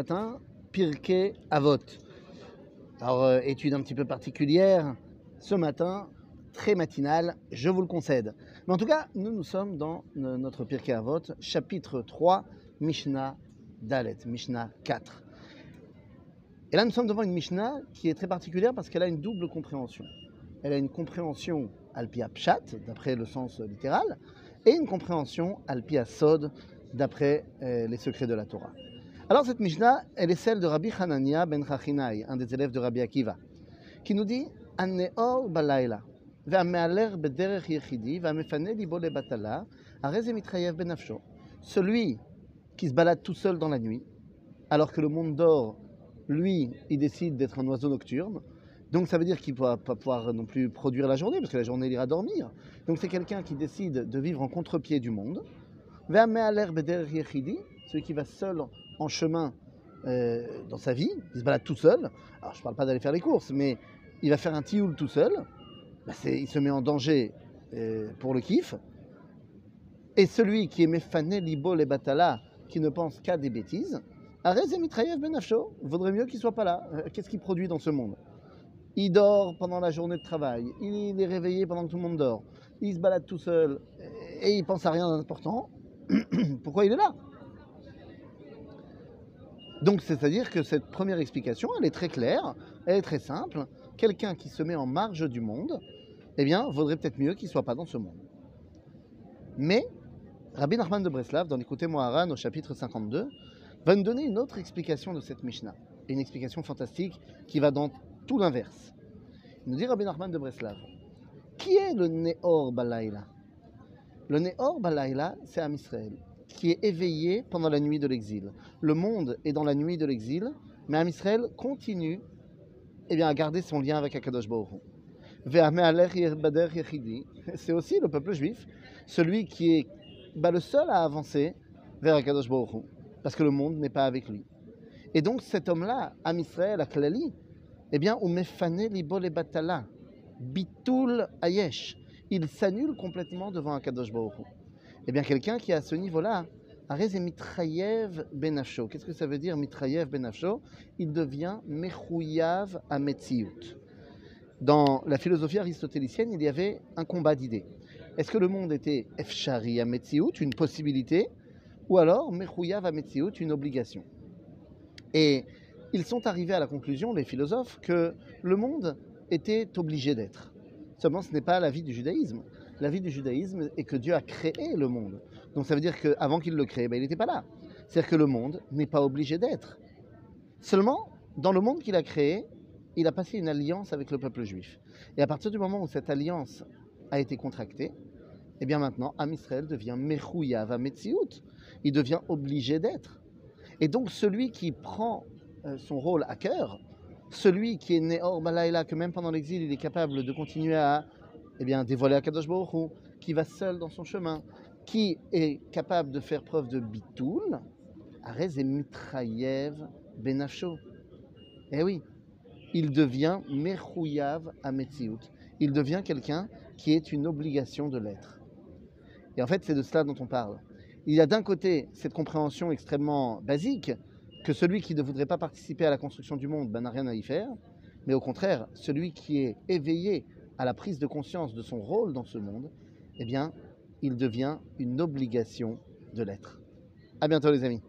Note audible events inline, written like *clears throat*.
matin, Pirkei Avot. Alors, euh, étude un petit peu particulière, ce matin, très matinale, je vous le concède. Mais en tout cas, nous, nous sommes dans notre Pirkei Avot, chapitre 3, Mishnah Dalet, Mishnah 4. Et là, nous sommes devant une Mishnah qui est très particulière parce qu'elle a une double compréhension. Elle a une compréhension alpia pshat, d'après le sens littéral, et une compréhension alpia sod, d'après euh, les secrets de la Torah. Alors cette Mishnah, elle est celle de Rabbi Hanania ben Chachinai, un des élèves de Rabbi Akiva, qui nous dit balayla, ve'amealer bederech yechidi, ve'amefane libo lebatala, areze mitrayev. Celui qui se balade tout seul dans la nuit, alors que le monde dort, lui, il décide d'être un oiseau nocturne. Donc ça veut dire qu'il ne va pas pouvoir non plus produire la journée, parce que la journée, il ira dormir. Donc c'est quelqu'un qui décide de vivre en contre-pied du monde. Celui qui va seul en chemin euh, dans sa vie, il se balade tout seul. Alors je ne parle pas d'aller faire les courses, mais il va faire un tioul tout seul. Bah, il se met en danger euh, pour le kiff. Et celui qui est mefané libo les batala, qui ne pense qu'à des bêtises, Arez mitrayev benafsho, vaudrait mieux qu'il soit pas là. Euh, Qu'est-ce qu'il produit dans ce monde? Il dort pendant la journée de travail, il est réveillé pendant que tout le monde dort, il se balade tout seul et il pense à rien d'important. *clears throat* Pourquoi il est là? Donc c'est-à-dire que cette première explication, elle est très claire, elle est très simple. Quelqu'un qui se met en marge du monde, eh bien, vaudrait peut-être mieux qu'il ne soit pas dans ce monde. Mais Rabbi Nachman de Breslav, dans l'Écoutez Moharan au chapitre 52, va nous donner une autre explication de cette Mishnah. Une explication fantastique qui va dans tout l'inverse. Il nous dit Rabbi Nachman de Breslav, qui est le Neor Balaïla? Le Neor Balaïla, c'est Am Israël, qui est éveillé pendant la nuit de l'exil. Le monde est dans la nuit de l'exil, mais Am Israël continue eh bien, à garder son lien avec Akadosh Baruch. *laughs* C'est aussi le peuple juif, celui qui est bah, le seul à avancer vers Akadosh Baruch parce que le monde n'est pas avec lui. Et donc cet homme-là, Am Israël, Aklali, eh bien, Umefane Libol Batala, Bitul Ayesh, il s'annule complètement devant Akadosh Baruch. Eh bien, quelqu'un qui est à ce niveau-là, Arez et Mitrayev Benafsho. Qu'est-ce que ça veut dire Mitrayev Benafsho Il devient Mechouyav Ametziut. Dans la philosophie aristotélicienne, il y avait un combat d'idées. Est-ce que le monde était Efshari Ametziut, une possibilité, ou alors Mechouyav Ametziut, une obligation? Et ils sont arrivés à la conclusion, les philosophes, que le monde était obligé d'être. Seulement, ce n'est pas la vie du judaïsme. La vie du judaïsme est que Dieu a créé le monde. Donc ça veut dire qu'avant qu'il le crée, ben, il n'était pas là. C'est-à-dire que le monde n'est pas obligé d'être. Seulement, dans le monde qu'il a créé, il a passé une alliance avec le peuple juif. Et à partir du moment où cette alliance a été contractée, eh bien maintenant, Am Israël devient Mechouyav Metziut. Il devient obligé d'être. Et donc celui qui prend euh, son rôle à cœur, celui qui est né hors Balaïla, que même pendant l'exil, il est capable de continuer à eh bien, dévoiler à Kadosh qui va seul dans son chemin, qui est capable de faire preuve de bitoul, Arez et Mitrayev Benafsho. Eh oui, il devient Mechouyav Ametziut. Il devient quelqu'un qui est une obligation de l'être. Et en fait, c'est de cela dont on parle. Il y a d'un côté cette compréhension extrêmement basique que celui qui ne voudrait pas participer à la construction du monde ben, n'a rien à y faire, mais au contraire, celui qui est éveillé à la prise de conscience de son rôle dans ce monde, eh bien, il devient une obligation de l'être. À bientôt les amis.